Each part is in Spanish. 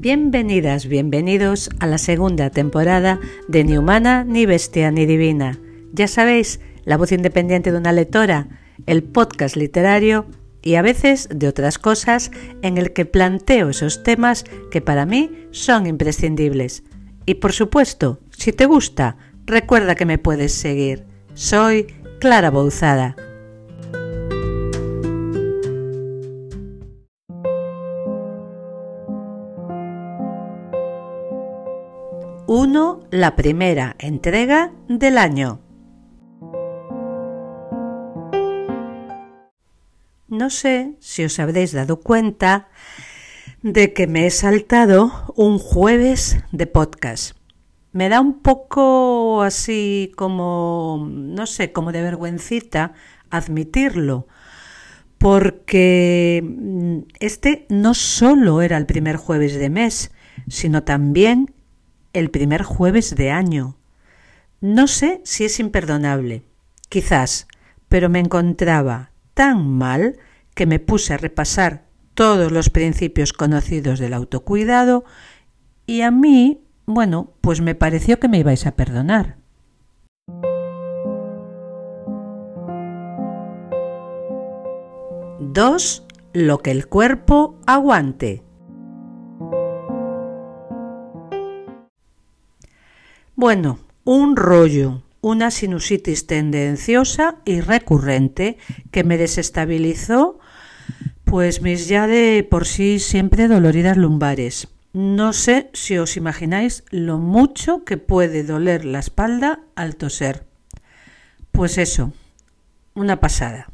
Bienvenidas, bienvenidos a la segunda temporada de Ni Humana, ni Bestia, ni Divina. Ya sabéis, la voz independiente de una lectora, el podcast literario y a veces de otras cosas en el que planteo esos temas que para mí son imprescindibles. Y por supuesto, si te gusta, recuerda que me puedes seguir. Soy Clara Bouzada. 1. La primera entrega del año. No sé si os habréis dado cuenta de que me he saltado un jueves de podcast. Me da un poco así como, no sé, como de vergüencita admitirlo, porque mm, este no solo era el primer jueves de mes, sino también el primer jueves de año. No sé si es imperdonable, quizás, pero me encontraba tan mal que me puse a repasar todos los principios conocidos del autocuidado y a mí, bueno, pues me pareció que me ibais a perdonar. Dos, lo que el cuerpo aguante. Bueno, un rollo, una sinusitis tendenciosa y recurrente que me desestabilizó, pues mis ya de por sí siempre doloridas lumbares. No sé si os imagináis lo mucho que puede doler la espalda al toser. Pues eso, una pasada.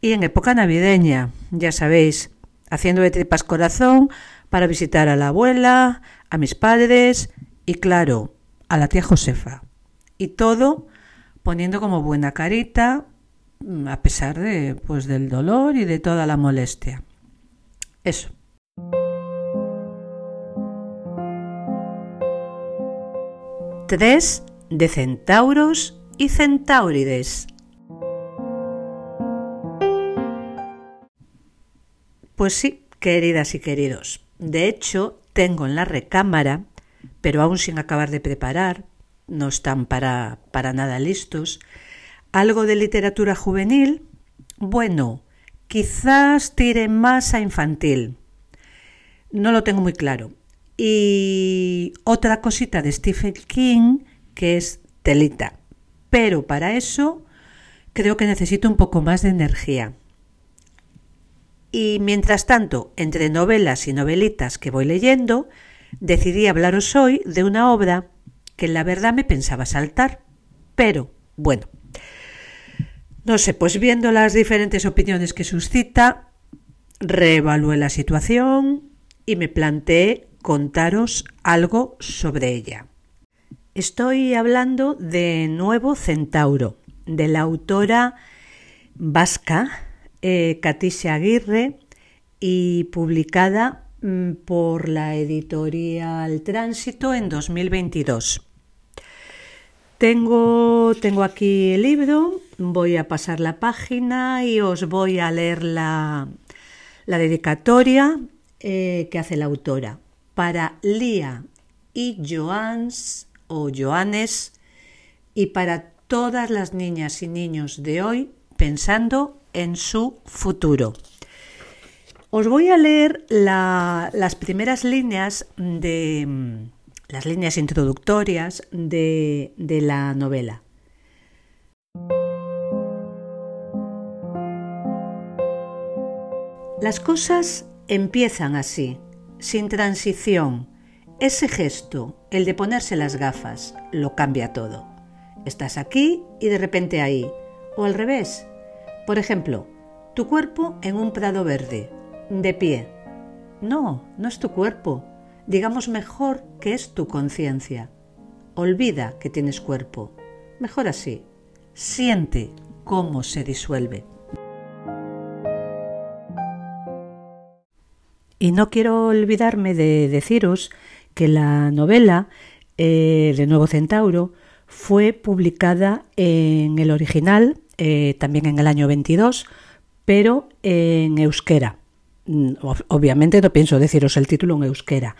Y en época navideña, ya sabéis, haciendo de tripas corazón para visitar a la abuela, a mis padres y claro, a la tía Josefa. Y todo poniendo como buena carita, mm, a pesar de, pues, del dolor y de toda la molestia. Eso. Tres de centauros y centaurides. Pues sí, queridas y queridos. De hecho, tengo en la recámara pero aún sin acabar de preparar, no están para, para nada listos. Algo de literatura juvenil, bueno, quizás tire más a infantil. No lo tengo muy claro. Y otra cosita de Stephen King, que es telita. Pero para eso creo que necesito un poco más de energía. Y mientras tanto, entre novelas y novelitas que voy leyendo, decidí hablaros hoy de una obra que la verdad me pensaba saltar, pero bueno, no sé, pues viendo las diferentes opiniones que suscita, reevalué la situación y me planteé contaros algo sobre ella. Estoy hablando de Nuevo Centauro, de la autora vasca eh, Aguirre y publicada por la editorial Tránsito en 2022. Tengo, tengo aquí el libro, voy a pasar la página y os voy a leer la, la dedicatoria eh, que hace la autora para Lía y Joans o Joanes y para todas las niñas y niños de hoy pensando en su futuro. Os voy a leer las primeras líneas de las líneas introductorias de, de la novela. Las cosas empiezan así, sin transición. Ese gesto, el de ponerse las gafas, lo cambia todo. Estás aquí y de repente ahí. O al revés. Por ejemplo, tu cuerpo en un prado verde, de pie. No, no es tu cuerpo. Digamos mejor que es tu conciencia. Olvida que tienes cuerpo. Mejor así. Siente cómo se disuelve. Y no quiero olvidarme de deciros que la novela eh, de Nuevo Centauro fue publicada en el original, eh, también en el año 22, pero en euskera obviamente no pienso deciros el título en euskera,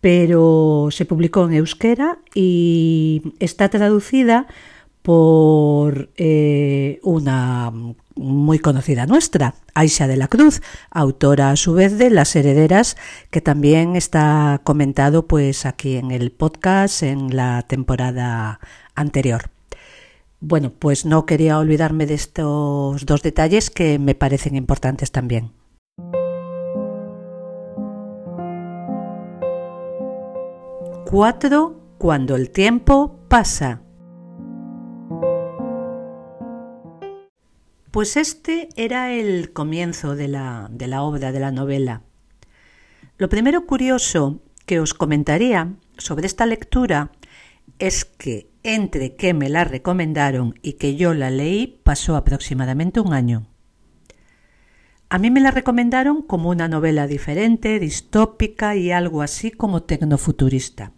pero se publicó en euskera y está traducida por eh, una muy conocida nuestra, Aisha de la Cruz, autora a su vez de Las Herederas, que también está comentado pues aquí en el podcast en la temporada anterior. Bueno, pues no quería olvidarme de estos dos detalles que me parecen importantes también. Cuatro, cuando el tiempo pasa. Pues este era el comienzo de la, de la obra, de la novela. Lo primero curioso que os comentaría sobre esta lectura es que entre que me la recomendaron y que yo la leí pasó aproximadamente un año. A mí me la recomendaron como una novela diferente, distópica y algo así como tecnofuturista.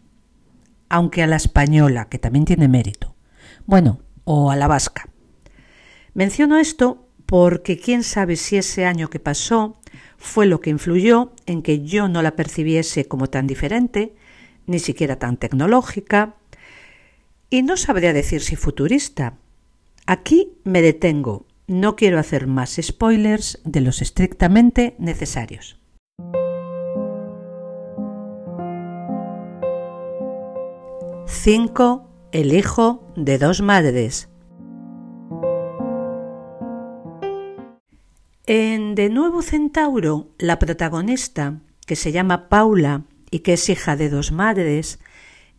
Aunque a la española, que también tiene mérito. Bueno, o a la vasca. Menciono esto porque quién sabe si ese año que pasó fue lo que influyó en que yo no la percibiese como tan diferente, ni siquiera tan tecnológica, y no sabría decir si futurista. Aquí me detengo. No quiero hacer más spoilers de los estrictamente necesarios. 5. El hijo de dos madres. En De Nuevo Centauro, la protagonista, que se llama Paula y que es hija de dos madres,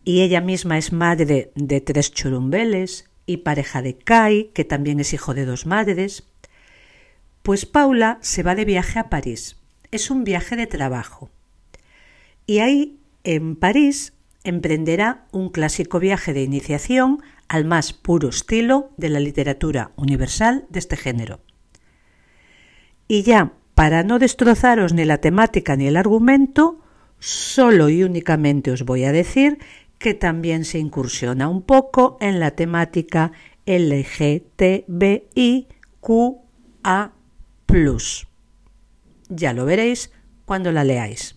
y ella misma es madre de tres churumbeles y pareja de Kai, que también es hijo de dos madres, pues Paula se va de viaje a París. Es un viaje de trabajo. Y ahí, en París, emprenderá un clásico viaje de iniciación al más puro estilo de la literatura universal de este género. Y ya, para no destrozaros ni la temática ni el argumento, solo y únicamente os voy a decir que también se incursiona un poco en la temática LGTBIQA. Ya lo veréis cuando la leáis.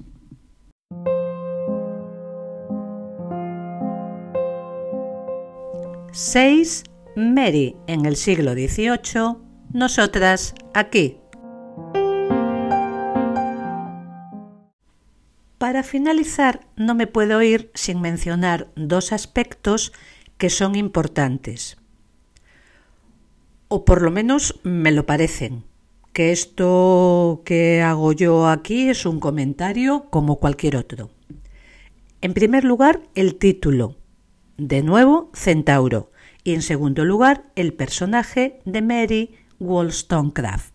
Seis. Mary en el siglo XVIII, nosotras aquí. Para finalizar, no me puedo ir sin mencionar dos aspectos que son importantes. O por lo menos me lo parecen, que esto que hago yo aquí es un comentario como cualquier otro. En primer lugar, el título. De nuevo, Centauro. Y en segundo lugar, el personaje de Mary Wollstonecraft.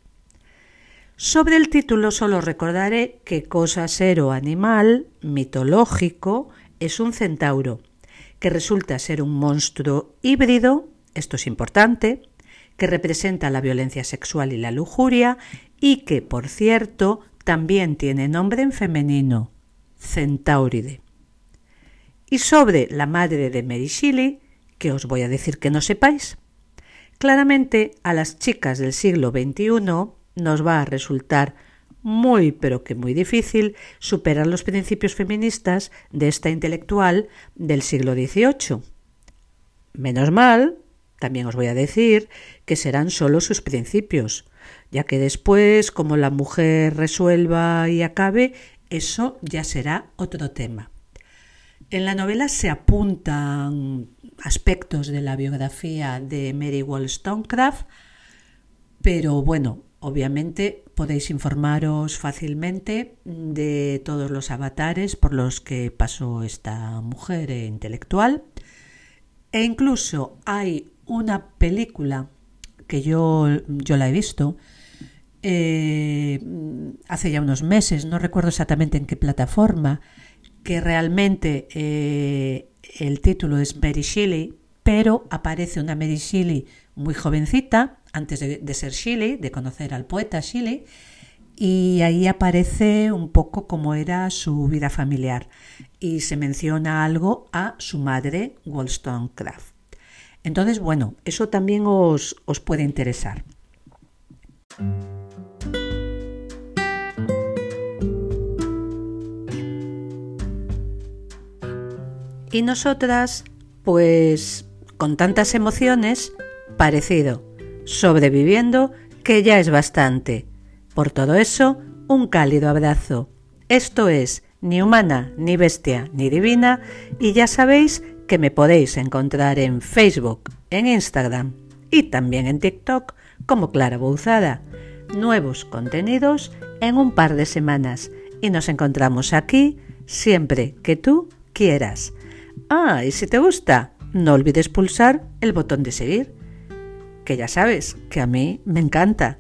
Sobre el título solo recordaré que cosa ser o animal mitológico es un centauro, que resulta ser un monstruo híbrido, esto es importante, que representa la violencia sexual y la lujuria y que, por cierto, también tiene nombre en femenino, Centauride. Y sobre la madre de Mary Shelley, que os voy a decir que no sepáis. Claramente a las chicas del siglo XXI nos va a resultar muy pero que muy difícil superar los principios feministas de esta intelectual del siglo XVIII. Menos mal, también os voy a decir que serán solo sus principios, ya que después, como la mujer resuelva y acabe, eso ya será otro tema. En la novela se apuntan aspectos de la biografía de Mary Wollstonecraft, pero bueno, Obviamente podéis informaros fácilmente de todos los avatares por los que pasó esta mujer intelectual. E incluso hay una película que yo, yo la he visto eh, hace ya unos meses, no recuerdo exactamente en qué plataforma, que realmente eh, el título es Mary Shelley, pero aparece una Mary Shelley muy jovencita, antes de, ser Shelley, de conocer al poeta Shelley, y ahí aparece un poco cómo era su vida familiar y se menciona algo a su madre, Wollstonecraft. Entonces, bueno, eso también os, puede interesar. Y nosotras, pues con tantas emociones, parecido, sobreviviendo, que ya es bastante. Por todo eso, un cálido abrazo. Esto es ni humana, ni bestia, ni divina, y ya sabéis que me podéis encontrar en Facebook, en Instagram y también en TikTok como Clara Bouzada. Nuevos contenidos en un par de semanas y nos encontramos aquí siempre que tú quieras. Ah, y si te gusta, no olvides pulsar el botón de seguir, que ya sabes que a mí me encanta.